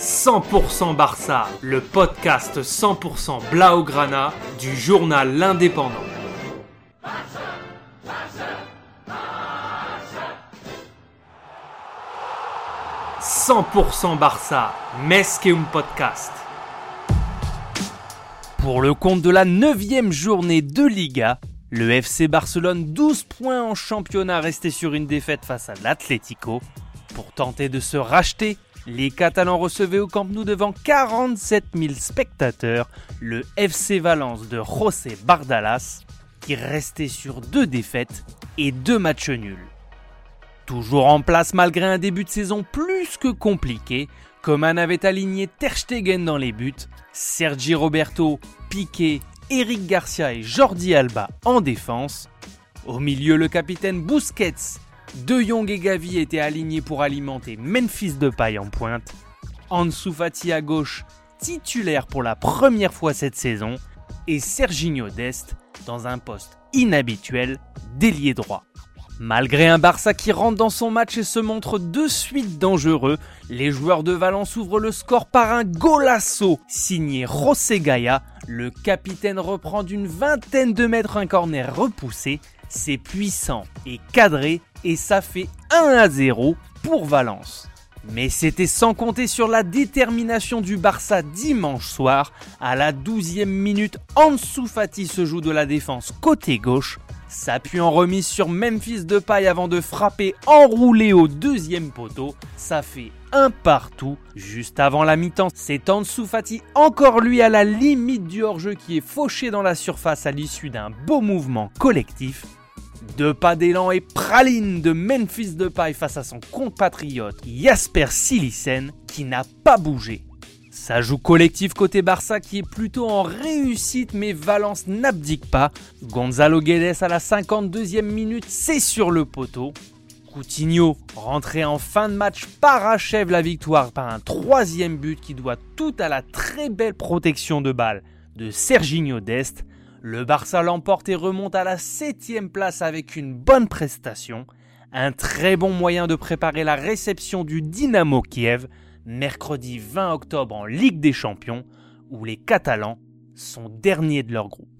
100% Barça, le podcast 100% Blaugrana du journal L'Indépendant. « 100% Barça, Mesqueum Podcast. Pour le compte de la 9 journée de Liga, le FC Barcelone 12 points en championnat resté sur une défaite face à l'Atlético. Pour tenter de se racheter, les Catalans recevaient au Camp Nou devant 47 000 spectateurs le FC Valence de José Bardalas, qui restait sur deux défaites et deux matchs nuls. Toujours en place malgré un début de saison plus que compliqué, Coman avait aligné Ter Stegen dans les buts, Sergi Roberto, Piqué, Eric Garcia et Jordi Alba en défense. Au milieu, le capitaine Busquets de Jong et Gavi étaient alignés pour alimenter Memphis Depay en pointe. Ansu Fati à gauche, titulaire pour la première fois cette saison. Et Serginho Dest dans un poste inhabituel d'ailier droit. Malgré un Barça qui rentre dans son match et se montre de suite dangereux, les joueurs de Valence ouvrent le score par un golasso signé José Gaia. Le capitaine reprend d'une vingtaine de mètres un corner repoussé. C'est puissant et cadré et ça fait 1 à 0 pour Valence. Mais c'était sans compter sur la détermination du Barça dimanche soir. À la 12e minute, Ansu Fati se joue de la défense côté gauche, s'appuie en remise sur Memphis de paille avant de frapper enroulé au deuxième poteau. Ça fait un partout. Juste avant la mi-temps, c'est Ansu Fati encore lui à la limite du hors-jeu qui est fauché dans la surface à l'issue d'un beau mouvement collectif. Deux pas d'élan et praline de Memphis Depay face à son compatriote Jasper Silisen qui n'a pas bougé. Ça joue collectif côté Barça qui est plutôt en réussite mais Valence n'abdique pas. Gonzalo Guedes à la 52e minute, c'est sur le poteau. Coutinho, rentré en fin de match, parachève la victoire par un troisième but qui doit tout à la très belle protection de balle de Serginho Dest. Le Barça l'emporte et remonte à la 7 place avec une bonne prestation. Un très bon moyen de préparer la réception du Dynamo Kiev mercredi 20 octobre en Ligue des Champions, où les Catalans sont derniers de leur groupe.